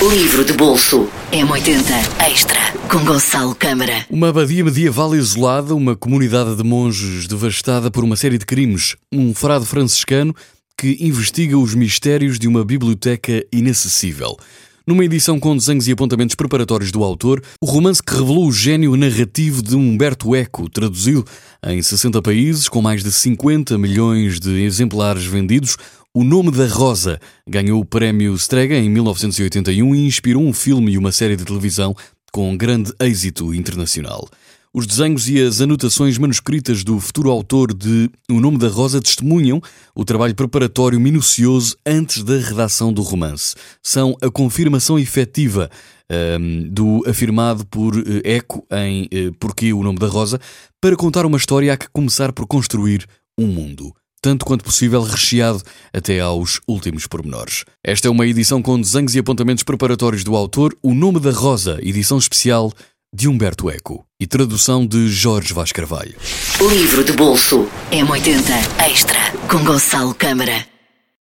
Livro de bolso M80 Extra com Gonçalo Câmara. Uma abadia medieval isolada, uma comunidade de monges devastada por uma série de crimes, um frade franciscano que investiga os mistérios de uma biblioteca inacessível. Numa edição com desenhos e apontamentos preparatórios do autor, o romance que revelou o gênio narrativo de Humberto Eco, traduzido em 60 países, com mais de 50 milhões de exemplares vendidos, o Nome da Rosa ganhou o prémio Strega em 1981 e inspirou um filme e uma série de televisão com grande êxito internacional. Os desenhos e as anotações manuscritas do futuro autor de O Nome da Rosa testemunham o trabalho preparatório minucioso antes da redação do romance. São a confirmação efetiva um, do afirmado por uh, Eco em uh, Porquê o Nome da Rosa para contar uma história há que começar por construir um mundo tanto quanto possível recheado até aos últimos pormenores. Esta é uma edição com desenhos e apontamentos preparatórios do autor, O Nome da Rosa, edição especial de Humberto Eco e tradução de Jorge Vaz Carvalho. Livro de bolso M80 Extra com Gonçalo Câmara.